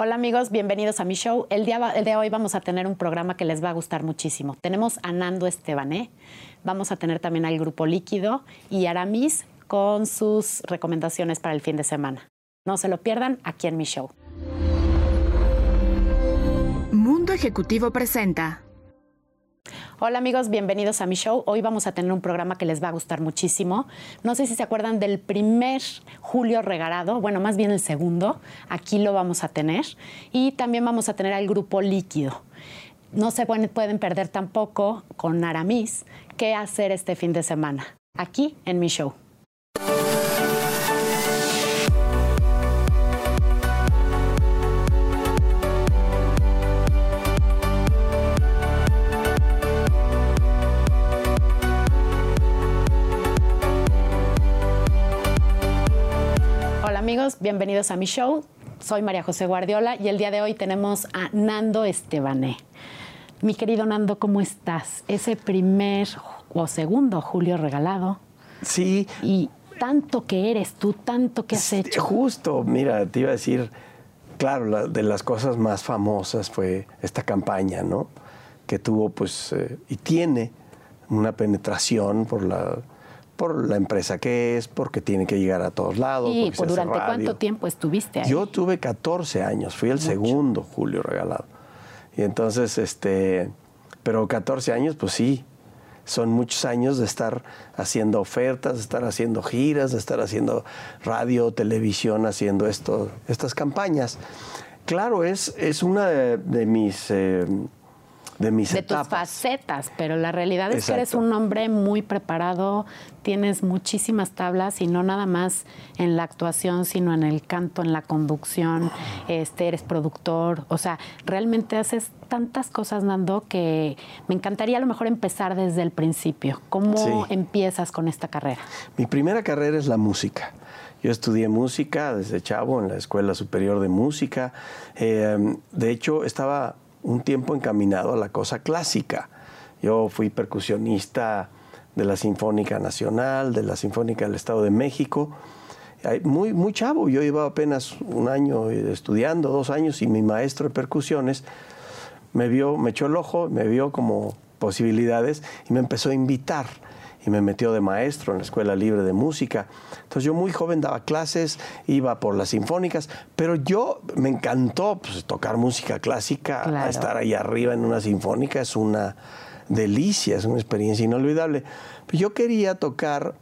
Hola amigos, bienvenidos a mi show. El día de hoy vamos a tener un programa que les va a gustar muchísimo. Tenemos a Nando Estebané, vamos a tener también al Grupo Líquido y Aramis con sus recomendaciones para el fin de semana. No se lo pierdan aquí en mi show. Mundo Ejecutivo presenta. Hola amigos, bienvenidos a mi show. Hoy vamos a tener un programa que les va a gustar muchísimo. No sé si se acuerdan del primer Julio Regarado, bueno, más bien el segundo. Aquí lo vamos a tener. Y también vamos a tener al grupo líquido. No se pueden perder tampoco con Aramis qué hacer este fin de semana. Aquí en mi show. Bienvenidos a mi show. Soy María José Guardiola y el día de hoy tenemos a Nando Estebané. Mi querido Nando, ¿cómo estás? Ese primer o segundo Julio regalado. Sí. Y tanto que eres tú, tanto que has hecho. Justo, mira, te iba a decir, claro, de las cosas más famosas fue esta campaña, ¿no? Que tuvo, pues, eh, y tiene una penetración por la por la empresa que es, porque tiene que llegar a todos lados. ¿Y por durante cuánto tiempo estuviste ahí? Yo tuve 14 años, fui el segundo Julio Regalado. Y entonces, este, pero 14 años, pues sí, son muchos años de estar haciendo ofertas, de estar haciendo giras, de estar haciendo radio, televisión, haciendo esto, estas campañas. Claro, es, es una de, mis... Eh, de mis de tus facetas, pero la realidad es que eres un hombre muy preparado, tienes muchísimas tablas y no nada más en la actuación, sino en el canto, en la conducción, este, eres productor, o sea, realmente haces tantas cosas, Nando, que me encantaría a lo mejor empezar desde el principio. ¿Cómo empiezas con esta carrera? Mi primera carrera es la música. Yo estudié música desde chavo en la Escuela Superior de Música. Eh, de hecho, estaba un tiempo encaminado a la cosa clásica. Yo fui percusionista de la Sinfónica Nacional, de la Sinfónica del Estado de México. Muy, muy chavo, yo iba apenas un año estudiando, dos años, y mi maestro de percusiones me vio, me echó el ojo, me vio como posibilidades y me empezó a invitar y me metió de maestro en la Escuela Libre de Música. Entonces yo muy joven daba clases, iba por las sinfónicas, pero yo me encantó pues, tocar música clásica, estar ahí arriba en una sinfónica es una delicia, es una experiencia inolvidable. Pero yo quería tocar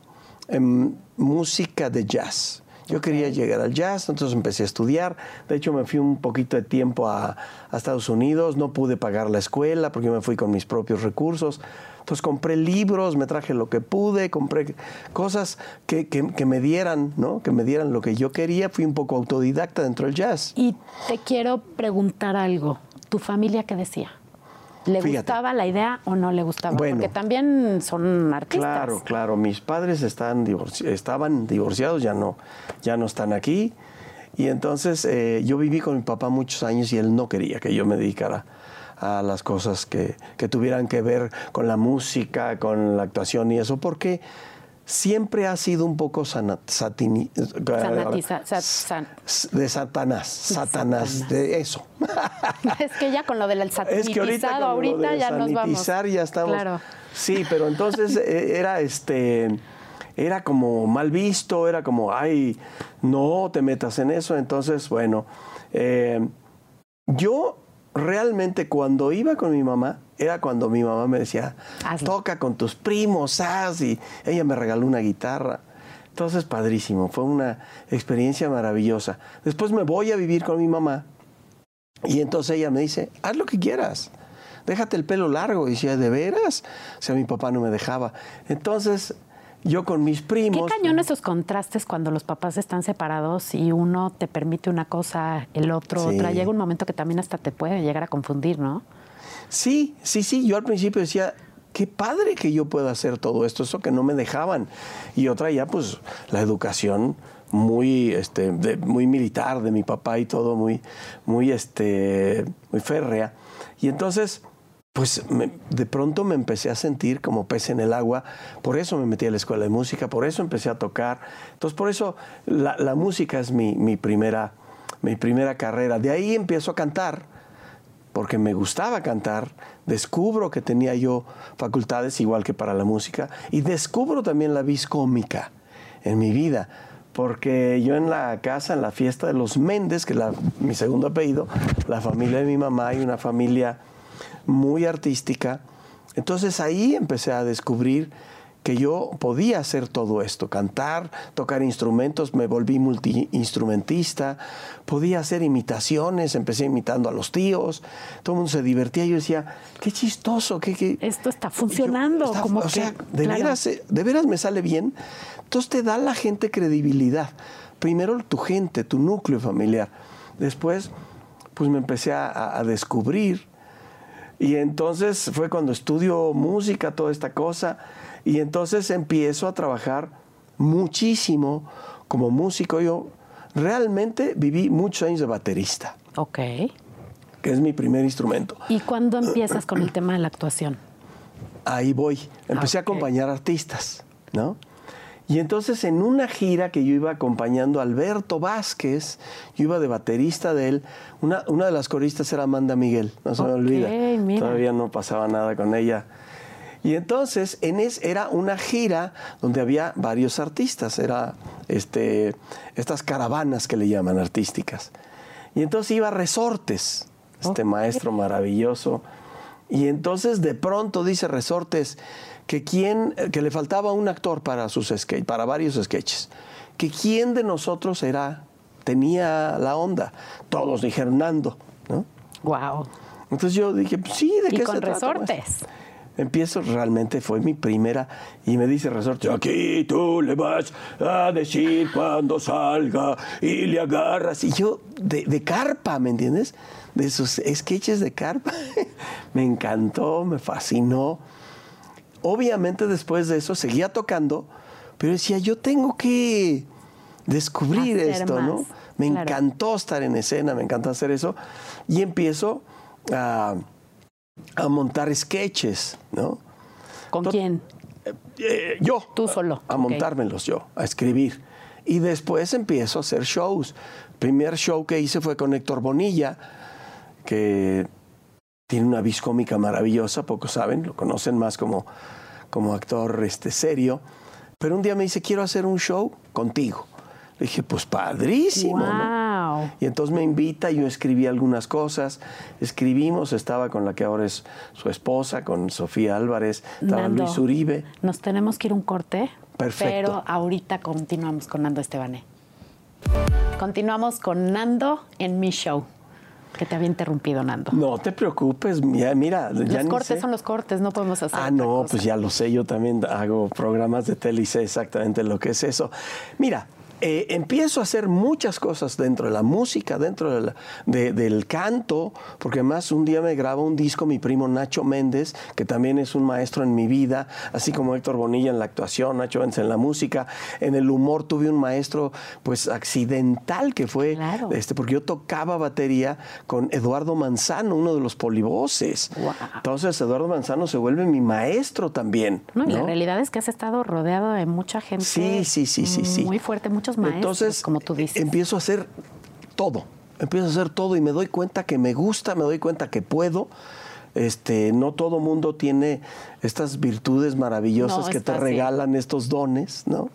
em, música de jazz. Yo quería llegar al jazz, entonces empecé a estudiar. De hecho, me fui un poquito de tiempo a, a Estados Unidos, no pude pagar la escuela porque me fui con mis propios recursos entonces compré libros, me traje lo que pude, compré cosas que, me dieran, ¿no? Que me dieran lo que yo quería. Fui un poco autodidacta dentro del jazz. Y te quiero preguntar algo. ¿Tu familia qué decía? ¿Le gustaba la idea o no le gustaba? Porque también son artistas. Claro, claro. Mis padres están estaban divorciados, ya no, ya no están aquí. Y entonces eh, yo viví con mi papá muchos años y él no quería que yo me dedicara a las cosas que, tuvieran que ver con la música, con la actuación y eso, porque siempre ha sido un poco satini, de Satanás, Satanás, de eso. Es que ya con lo del satanizado, ahorita, ya nos vamos. ya estamos. Sí, pero entonces eh, era este era como mal visto, era como, ay, no te metas en eso. Entonces, bueno, eh, yo realmente cuando iba con mi mamá, era cuando mi mamá me decía, toca con tus primos, haz, y ella me regaló una guitarra. Entonces, padrísimo, fue una experiencia maravillosa. Después me voy a vivir con mi mamá y entonces ella me dice, haz lo que quieras, déjate el pelo largo. Y decía, ¿de veras? O sea, mi papá no me dejaba. Entonces, yo con mis primos. Qué cañón esos contrastes cuando los papás están separados y uno te permite una cosa, el otro otra. Llega un momento que también hasta te puede llegar a confundir, ¿no? Sí, sí, sí. Yo al principio decía, qué padre que yo pueda hacer todo esto, eso que no me dejaban. Y otra ya, pues, la educación muy, este, muy militar de mi papá y todo, muy, muy, este, muy férrea. Y entonces pues de pronto me empecé a sentir como pez en el agua, por eso me metí a la escuela de música, por eso empecé a tocar. Entonces, por eso la, música es mi, primera mi primera carrera. De ahí empiezo a cantar, porque me gustaba cantar, descubro que tenía yo facultades igual que para la música y descubro también la vis cómica en mi vida, porque yo en la casa, en la fiesta de los Méndez, que es mi segundo apellido, la familia de mi mamá y una familia muy artística, entonces ahí empecé a descubrir que yo podía hacer todo esto, cantar, tocar instrumentos, me volví multiinstrumentista, podía hacer imitaciones, empecé imitando a los tíos, todo el mundo se divertía, yo decía, qué chistoso, qué... Esto está funcionando, como o sea, de, veras, eh, de veras me sale bien, entonces te da la gente credibilidad, primero tu gente, tu núcleo familiar, después pues me empecé a descubrir, y entonces fue cuando estudio música, toda esta cosa, y entonces empiezo a trabajar muchísimo como músico. Yo realmente viví muchos años de baterista. Ok. Que es mi primer instrumento. ¿Y cuándo empiezas con el tema de la actuación? Ahí voy. Empecé a acompañar artistas, ¿no? Y entonces en una gira que yo iba acompañando a Alberto Vázquez, yo iba de baterista de él, una, una de las coristas era Amanda Miguel, no se me olvida. Todavía no pasaba nada con ella y entonces en es, era una gira donde había varios artistas, era este, estas caravanas que le llaman artísticas. Y entonces iba a Resortes, este maestro maravilloso. Y entonces de pronto dice Resortes que, quién, que le faltaba un actor para, sus para varios sketches. Que quién de nosotros era, tenía la onda. Todos dijeron Nando, ¿no? Wow. Entonces yo dije, pues sí, ¿de qué con se resortes empiezo, realmente fue mi primera, y me dice Resorte, aquí tú le vas a decir cuando salga y le agarras. Y yo, de, carpa, ¿me entiendes? De esos sketches de carpa. me encantó, me fascinó. Obviamente después de eso seguía tocando, pero decía, yo tengo que descubrir esto, ¿no? Me encantó estar en escena, me encantó hacer eso. Y empiezo a a montar sketches, ¿no? ¿Con quién? Eh, eh, yo. Tú solo. A, montármelos yo, a escribir. Y después empiezo a hacer shows. El primer show que hice fue con Héctor Bonilla, que tiene una vis cómica maravillosa, pocos saben, lo conocen más como, como actor este, serio. Pero un día me dice, quiero hacer un show contigo. Le dije, pues padrísimo. Y entonces me invita, yo escribí algunas cosas, escribimos, estaba con la que ahora es su esposa, con Sofía Álvarez, estaba Luis Uribe. Nos tenemos que ir un corte. Perfecto. Pero ahorita continuamos con Nando Estebané. Continuamos con Nando en mi show. Que te había interrumpido, Nando. No te preocupes, mira, mira Los cortes son los cortes, no podemos hacer. Ah, no, pues ya lo sé, yo también hago programas de tele y sé exactamente lo que es eso. Mira, eh, empiezo a hacer muchas cosas dentro de la música, dentro del canto, porque además un día me graba un disco mi primo Nacho Méndez, que también es un maestro en mi vida, así como Héctor Bonilla en la actuación, Nacho Méndez en la música, en el humor tuve un maestro pues accidental que fue, este, porque yo tocaba batería con Eduardo Manzano, uno de los polivoces. Entonces Eduardo Manzano se vuelve mi maestro también. No, y la realidad es que has estado rodeado de mucha gente sí, sí, sí, sí, sí. Entonces, como tú dices. Empiezo a hacer todo, empiezo a hacer todo y me doy cuenta que me gusta, me doy cuenta que puedo. Este, no todo mundo tiene estas virtudes maravillosas que te regalan estos dones, ¿no?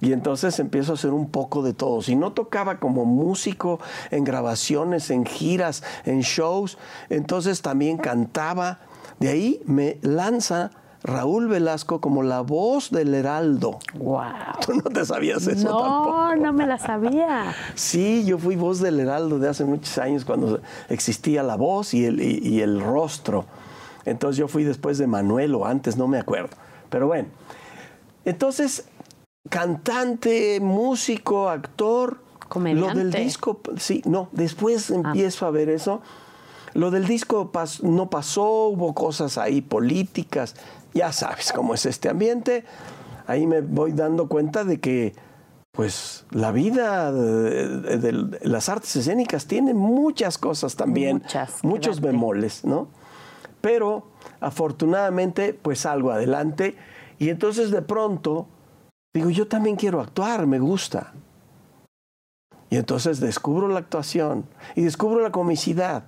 Y entonces empiezo a hacer un poco de todo. Si no tocaba como músico en grabaciones, en giras, en shows, entonces también cantaba. De ahí me lanza Raúl Velasco como la voz del Heraldo. Wow. ¿Tú no te sabías eso no, tampoco? No, me la sabía. sí, yo fui voz del Heraldo de hace muchos años cuando existía la voz y el, y, el rostro. Entonces yo fui después de Manuel o antes, no me acuerdo. Pero bueno, entonces, cantante, músico, actor. Comediante. Lo del disco, sí, no, después ah. empiezo a ver eso. Lo del disco no pasó, hubo cosas ahí políticas, ya sabes cómo es este ambiente. Ahí me voy dando cuenta de que pues la vida de, las artes escénicas tiene muchas cosas también, muchos bemoles, ¿no? Pero afortunadamente pues salgo adelante y entonces de pronto digo, yo también quiero actuar, me gusta. Y entonces descubro la actuación y descubro la comicidad.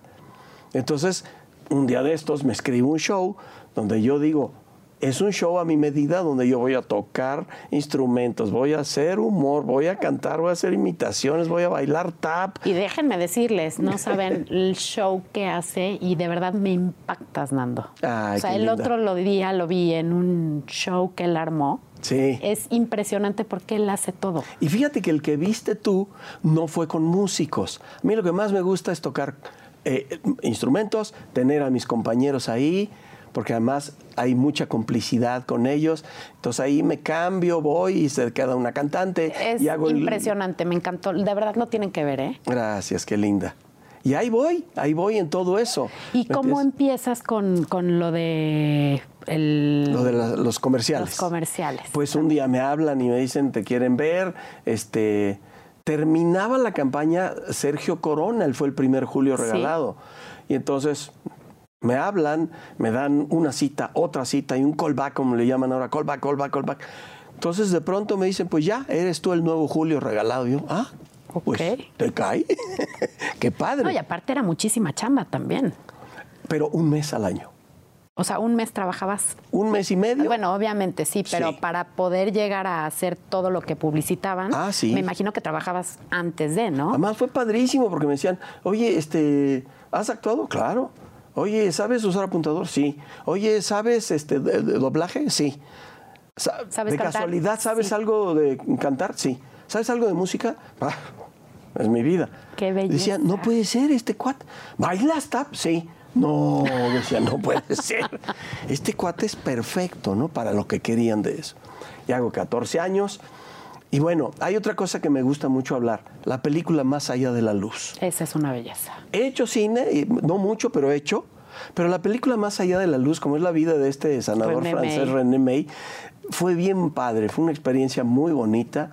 Entonces, un día de estos me escribo un show donde yo digo, es un show a mi medida donde yo voy a tocar instrumentos, voy a hacer humor, voy a cantar, voy a hacer imitaciones, voy a bailar tap. Y déjenme decirles, no saben el show que hace y de verdad me impactas, Nando. Ay, o sea, el linda. otro día lo vi en un show que él armó. Sí. Es impresionante porque él hace todo. Y fíjate que el que viste tú no fue con músicos. A mí lo que más me gusta es tocar eh, instrumentos, tener a mis compañeros ahí, porque además hay mucha complicidad con ellos. Entonces ahí me cambio, voy y se queda una cantante. Es y hago el- impresionante, me encantó. De verdad lo tienen que ver, ¿eh? Gracias, qué linda. Y ahí voy, ahí voy en todo eso. ¿Y ¿Me cómo entiendes? empiezas con, con lo de el- Lo de la- los comerciales. los comerciales? Pues un día me hablan y me dicen, te quieren ver. Este, terminaba la campaña Sergio Corona, él fue el primer Julio Sí. regalado. Y entonces me hablan, me dan una cita, otra cita y un callback, como le llaman ahora, callback, callback, callback. Entonces de pronto me dicen, pues ya, eres tú el nuevo Julio regalado. Y yo, ah, pues te cae. Qué padre. No, y aparte era muchísima chamba también. Pero un mes al año. O sea, un mes trabajabas. Un mes y medio. Bueno, obviamente sí, pero Sí. para poder llegar a hacer todo lo que publicitaban, Ah, sí. me imagino que trabajabas antes de, ¿no? Además fue padrísimo porque me decían, oye, este, ¿has actuado? Claro. Oye, ¿sabes usar apuntador? Sí. Oye, ¿sabes este de, de doblaje? Sí. Sa- ¿Sabes de cantar? casualidad, ¿sabes Sí. algo de cantar? Sí. ¿Sabes algo de música? Ah, es mi vida. Qué belleza. Decían, no puede ser este cuate. ¿Bailas tap? Sí. No, decía, no puede ser. Este cuate es perfecto, ¿no? Para lo que querían de eso. Y hago 14 años. Y bueno, hay otra cosa que me gusta mucho hablar, la película Más allá de la luz. Esa es una belleza. He hecho cine, no mucho, pero he hecho. Pero la película Más allá de la luz, como es la vida de este sanador René francés May. René May, fue bien padre, fue una experiencia muy bonita.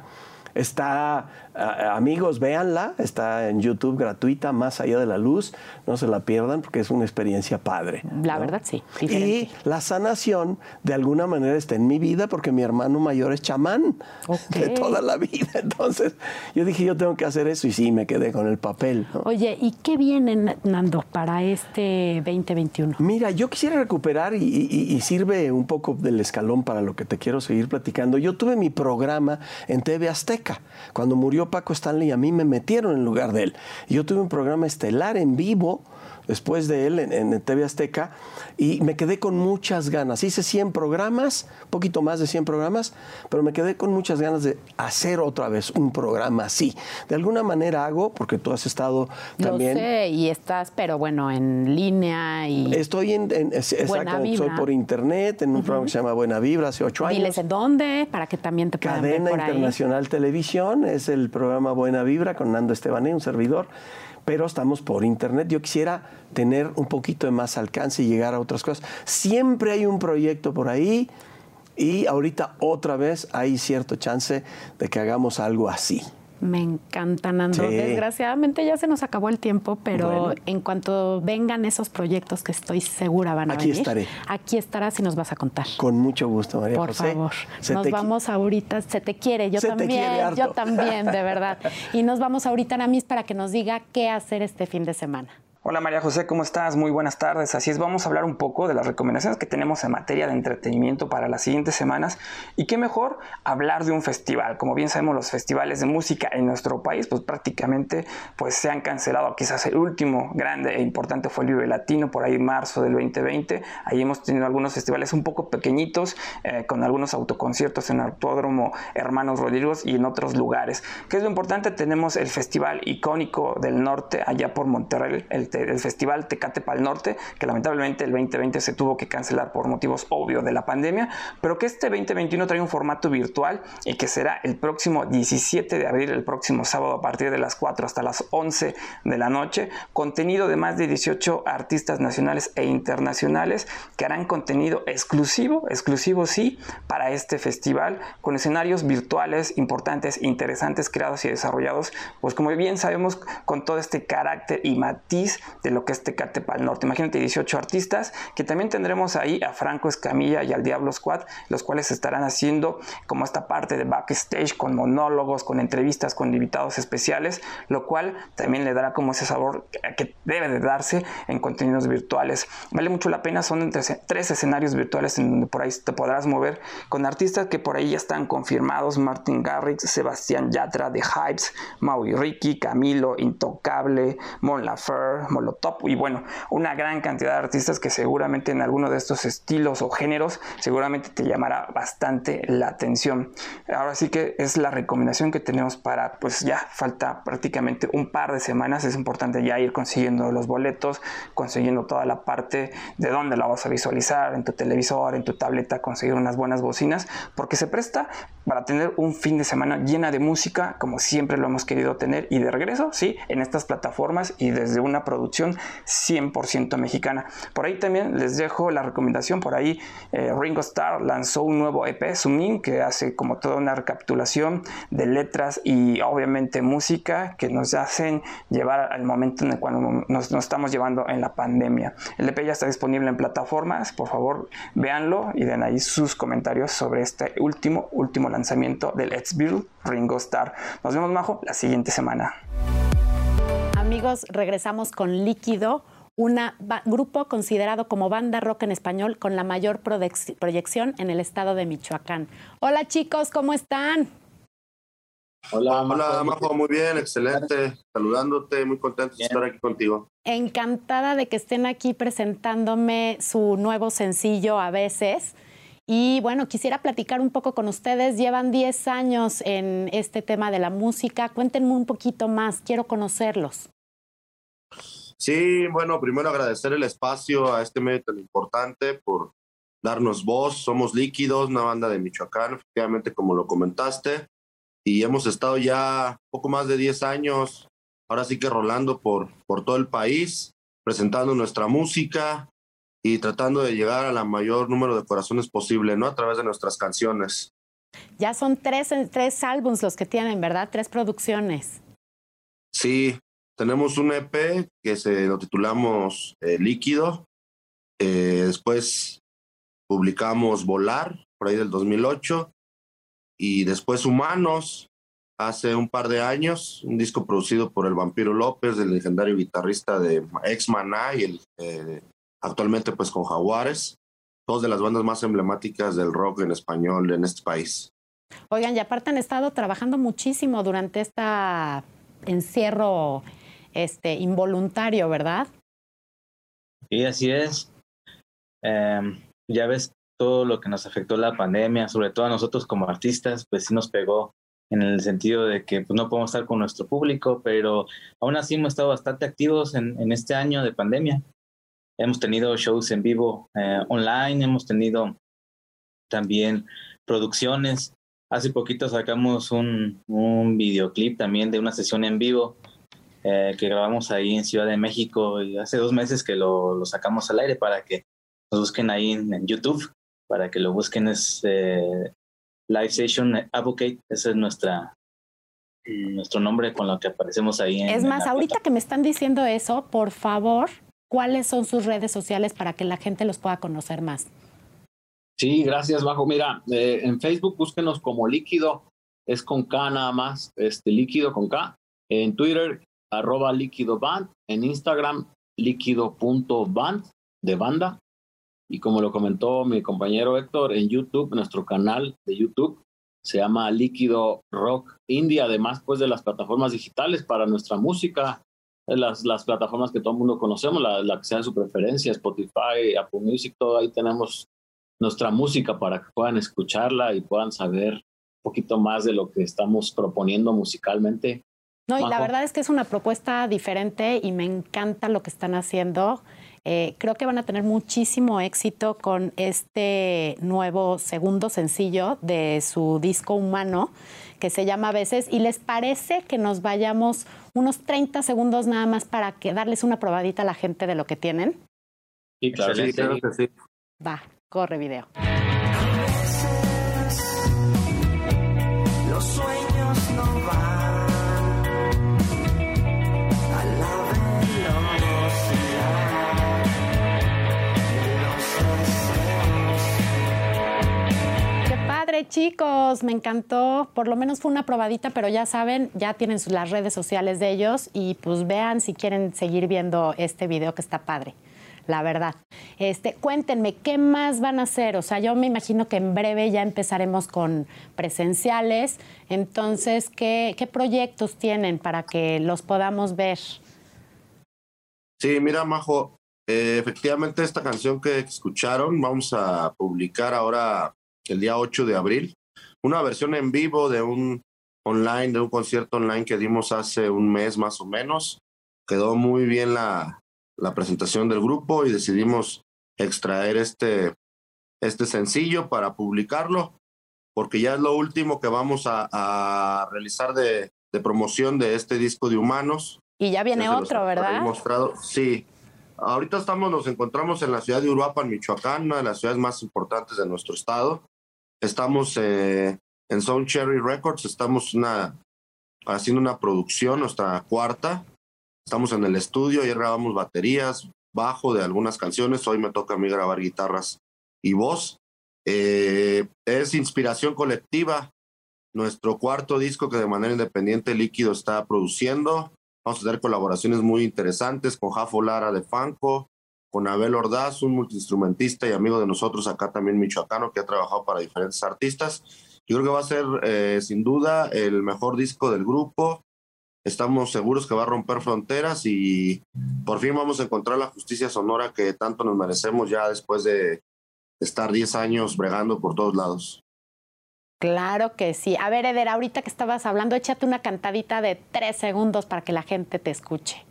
Está, amigos, véanla, está en YouTube gratuita, Más allá de la luz, no se la pierdan porque es una experiencia padre. La ¿no? verdad, sí, Y la sanación de alguna manera está en mi vida porque mi hermano mayor es chamán de toda la vida. Entonces yo dije, yo tengo que hacer eso y sí, me quedé con el papel. ¿no? Oye, ¿y qué viene, Nando, para este 2021? Mira, yo quisiera recuperar y, y- y sirve un poco del escalón para lo que te quiero seguir platicando. Yo tuve mi programa en TV Azteca. Cuando murió Paco Stanley, a mí me metieron en lugar de él. Y yo tuve un programa estelar en vivo después de él en, en TV Azteca y me quedé con muchas ganas. Hice 100 programas, poquito más de 100 programas, pero me quedé con muchas ganas de hacer otra vez un programa así. De alguna manera hago, porque tú has estado también... Lo sé, y estás, pero bueno, en línea y Estoy en, en- es- Buena exactamente, soy por internet en un programa que se llama Buena Vibra hace ocho años. diles en dónde para que también te puedan ver Cadena por ahí. Internacional Televisión es el programa Buena Vibra con Nando Estebané, un servidor, pero estamos por internet. Yo quisiera tener un poquito de más alcance y llegar a otras cosas. Siempre hay un proyecto por ahí y ahorita otra vez hay cierto chance de que hagamos algo así. Me encanta, Nando. Sí. Desgraciadamente ya se nos acabó el tiempo, pero Bueno. en cuanto vengan esos proyectos que estoy segura van a Aquí venir, estaré. aquí estarás y nos vas a contar. Con mucho gusto, María Por José. favor, Se nos vamos ahorita. Se te quiere, yo Se también, quiere yo también, de verdad. Y nos vamos ahorita, Aramis, para que nos diga qué hacer este fin de semana. Hola María José, ¿cómo estás? Muy buenas tardes. Así es, vamos a hablar un poco de las recomendaciones que tenemos en materia de entretenimiento para las siguientes semanas. Y qué mejor hablar de un festival. Como bien sabemos, los festivales de música en nuestro país, pues prácticamente pues, se han cancelado. Quizás el último grande e importante fue el Vive Latino, por ahí en marzo del 2020. Ahí hemos tenido algunos festivales un poco pequeñitos, eh, con algunos autoconciertos en Autódromo Hermanos Rodríguez y en otros lugares. ¿Qué es lo importante? Tenemos el festival icónico del norte, allá por Monterrey, el, te- el festival Tecate Pal Norte, que lamentablemente el 2020 se tuvo que cancelar por motivos obvios de la pandemia, pero que este 2021 trae un formato virtual y que será el próximo 17 de abril, el próximo sábado a partir de las 4 hasta las 11 de la noche, contenido de más de 18 artistas nacionales e internacionales que harán contenido exclusivo, exclusivo sí, para este festival, con escenarios virtuales importantes, interesantes, creados y desarrollados, pues como bien sabemos, con todo este carácter y matiz de lo que es Tecate para el Norte. Imagínate 18 artistas que también tendremos ahí a Franco Escamilla y al Diablo Squad, los cuales estarán haciendo como esta parte de backstage con monólogos, con entrevistas, con invitados especiales, lo cual también le dará como ese sabor que debe de darse en contenidos virtuales. Vale mucho la pena, son entre tres escenarios virtuales en donde por ahí te podrás mover con artistas que por ahí ya están confirmados, Martin Garrix, Sebastián Yatra de Hypes, Maui Ricky, Camilo, Intocable, Mon Lafer, Molotov y bueno, una gran cantidad de artistas que seguramente en alguno de estos estilos o géneros seguramente te llamará bastante la atención. Ahora sí que es la recomendación que tenemos para pues ya falta prácticamente un par de semanas, es importante ya ir consiguiendo los boletos, consiguiendo toda la parte de dónde la vas a visualizar, en tu televisor, en tu tableta, conseguir unas buenas bocinas, porque se presta para tener un fin de semana llena de música, como siempre lo hemos querido tener, y de regreso, sí, en estas plataformas y desde una producción 100% mexicana. Por ahí también les dejo la recomendación, por ahí eh, Ringo Starr lanzó un nuevo EP, Sumin, que hace como toda una recapitulación de letras y obviamente música que nos hacen llevar al momento en el cual nos, nos estamos llevando en la pandemia. El EP ya está disponible en plataformas, por favor véanlo y den ahí sus comentarios sobre este último, último lanzamiento del Let's Build Ringo Starr. Nos vemos, Majo, la siguiente semana. Amigos, regresamos con Líquido, un grupo considerado como banda rock en español con la mayor proyección en el estado de Michoacán. Hola chicos, ¿cómo están? Hola, Hola Majo, muy bien, excelente. Saludándote, muy contento de estar aquí contigo. Encantada de que estén aquí presentándome su nuevo sencillo a veces. Y bueno, quisiera platicar un poco con ustedes. Llevan 10 años en este tema de la música. Cuéntenme un poquito más, quiero conocerlos. Sí, bueno, primero agradecer el espacio a este medio tan importante por darnos voz. Somos Líquidos, una banda de Michoacán, efectivamente, como lo comentaste. Y hemos estado ya poco más de 10 años, ahora sí que rolando por, por todo el país, presentando nuestra música, y tratando de llegar a la mayor número de corazones posible, ¿no? A través de nuestras canciones. Ya son tres, tres álbums los que tienen, ¿verdad? Tres producciones. Sí, tenemos un EP que se lo titulamos eh, Líquido. Eh, después publicamos Volar, por ahí del 2008. Y después Humanos, hace un par de años, un disco producido por el Vampiro López, el legendario guitarrista de Ex Maná y el eh, actualmente pues con Jaguares, dos de las bandas más emblemáticas del rock en español en este país. Oigan, y aparte han estado trabajando muchísimo durante este encierro este, involuntario, ¿verdad? Sí, así es. Em, ya ves todo lo que nos afectó la pandemia, sobre todo a nosotros como artistas, pues sí nos pegó en el sentido de que pues, no podemos estar con nuestro público, pero aún así hemos estado bastante activos en, en este año de pandemia. Hemos tenido shows en vivo eh, online, hemos tenido también producciones. Hace poquito sacamos un, un videoclip también de una sesión en vivo eh, que grabamos ahí en Ciudad de México y hace dos meses que lo, lo sacamos al aire para que nos busquen ahí en, YouTube, para que lo busquen es eh, Live Session Advocate, ese es nuestra, nuestro nombre con lo que aparecemos ahí. es más, ahorita que me están diciendo eso, por favor, ¿cuáles son sus redes sociales para que la gente los pueda conocer más? Sí, gracias, Bajo. Mira, eh, en Facebook búsquenos como líquido, es con K nada más, este líquido con K. En Twitter, arroba líquido band. En Instagram, líquido.band, de banda. Y como lo comentó mi compañero Héctor, en YouTube, nuestro canal de YouTube se llama Líquido Rock India, además pues de las plataformas digitales para nuestra música, las, las plataformas que todo el mundo conocemos, la, la que sea de su preferencia, Spotify, Apple Music, todo ahí tenemos nuestra música para que puedan escucharla y puedan saber un poquito más de lo que estamos proponiendo musicalmente. No, y la verdad es que es una propuesta diferente y me encanta lo que están haciendo. Eh, creo que van a tener muchísimo éxito con este nuevo segundo sencillo de su disco humano que se llama a veces. ¿Y les parece que nos vayamos unos 30 segundos nada más para que darles una probadita a la gente de lo que tienen? Sí, claro, sí, claro que sí. Va, corre video. Chicos, me encantó. Por lo menos fue una probadita, pero ya saben, ya tienen las redes sociales de ellos y pues vean si quieren seguir viendo este video que está padre la verdad. Este, cuéntenme, ¿qué más van a hacer? O sea, yo me imagino que en breve ya empezaremos con presenciales. Entonces, ¿qué, proyectos tienen para que los podamos ver? Sí, mira, Majo, eh, efectivamente esta canción que escucharon vamos a publicar ahora el día 8 de abril, una versión en vivo de un online, de un concierto online que dimos hace un mes más o menos. Quedó muy bien la, la presentación del grupo y decidimos extraer este, este sencillo para publicarlo, porque ya es lo último que vamos a, realizar de, promoción de este disco de Humanos. Y ya viene otro, ¿verdad? Mostrado. Sí. Ahorita estamos, nos encontramos en la ciudad de Uruapan, Michoacán, una de las ciudades más importantes de nuestro estado. Estamos eh, en Sound Cherry Records, estamos una, haciendo una producción, nuestra cuarta, Estamos en el estudio, ayer grabamos baterías, bajo de algunas canciones, hoy me toca a mí grabar guitarras y voz. Eh, es inspiración colectiva, nuestro cuarto disco que de manera independiente Líquido está produciendo. Vamos a tener colaboraciones muy interesantes con Jafo Lara de Fanco, con Abel Ordaz, un multiinstrumentista y amigo de nosotros acá también michoacano que ha trabajado para diferentes artistas. Yo creo que va a ser eh, sin duda el mejor disco del grupo. Estamos seguros que va a romper fronteras y por fin vamos a encontrar la justicia sonora que tanto nos merecemos ya después de estar 10 años bregando por todos lados. Claro que sí. A ver, Eder, ahorita que estabas hablando, échate una cantadita de tres segundos para que la gente te escuche.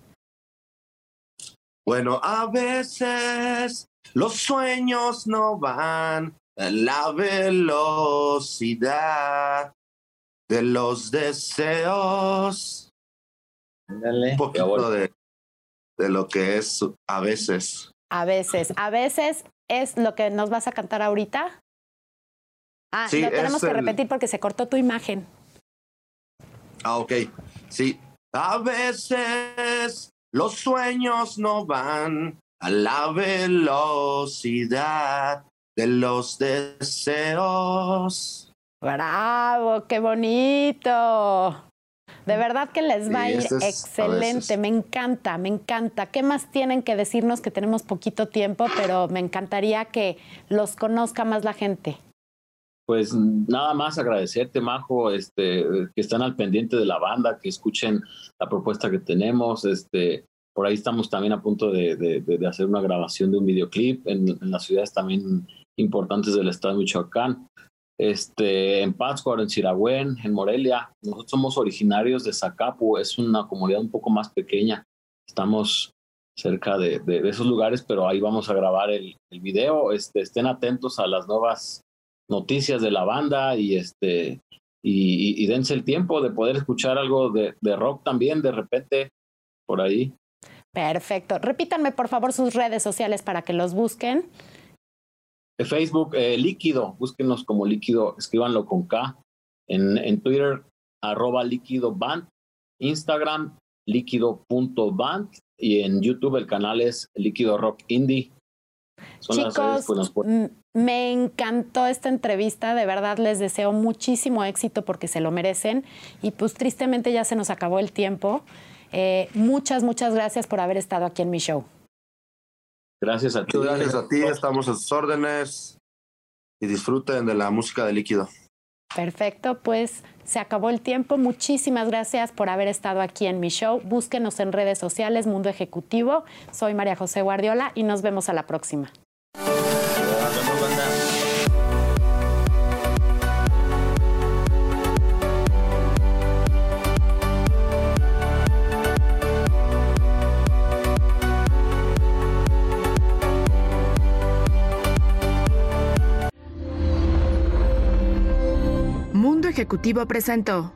Bueno, a veces los sueños no van a la velocidad de los deseos. Un poquito de, de lo que es a veces. A veces. A veces es lo que nos vas a cantar ahorita. Ah, lo tenemos que repetir porque se cortó tu imagen. Ah, ok. Sí. A veces los sueños no van a la velocidad de los deseos. Bravo, qué bonito. De verdad que les va a ir excelente, me encanta, me encanta. ¿Qué más tienen que decirnos que tenemos poquito tiempo, pero me encantaría que los conozca más la gente? Pues nada más agradecerte, Majo, este, que están al pendiente de la banda, que escuchen la propuesta que tenemos. Este, por ahí estamos también a punto de, hacer una grabación de un videoclip en, en, las ciudades también importantes del estado de Michoacán este, en Pátzcuaro, en Chiragüen, en Morelia. Nosotros somos originarios de Zacapu, es una comunidad un poco más pequeña. Estamos cerca de, esos lugares, pero ahí vamos a grabar el, el video. Este, estén atentos a las nuevas noticias de la banda y este y, dense el tiempo de poder escuchar algo de, de rock también de repente por ahí. Perfecto. Repítanme por favor sus redes sociales para que los busquen. Facebook, eh, líquido, búsquenos como líquido, escríbanlo con K. En, en Twitter, arroba líquido band, Instagram, líquido.band y en YouTube el canal es líquido rock indie. Chicos, me encantó esta entrevista, de verdad les deseo muchísimo éxito porque se lo merecen y pues tristemente ya se nos acabó el tiempo. Eh, muchas, muchas gracias por haber estado aquí en mi show. Gracias a ti. Gracias a ti, estamos a sus órdenes y disfruten de la música de líquido. Perfecto, pues se acabó el tiempo. Muchísimas gracias por haber estado aquí en mi show. Búsquenos en redes sociales, Mundo Ejecutivo. Soy María José Guardiola y nos vemos a la próxima. Ejecutivo presentó.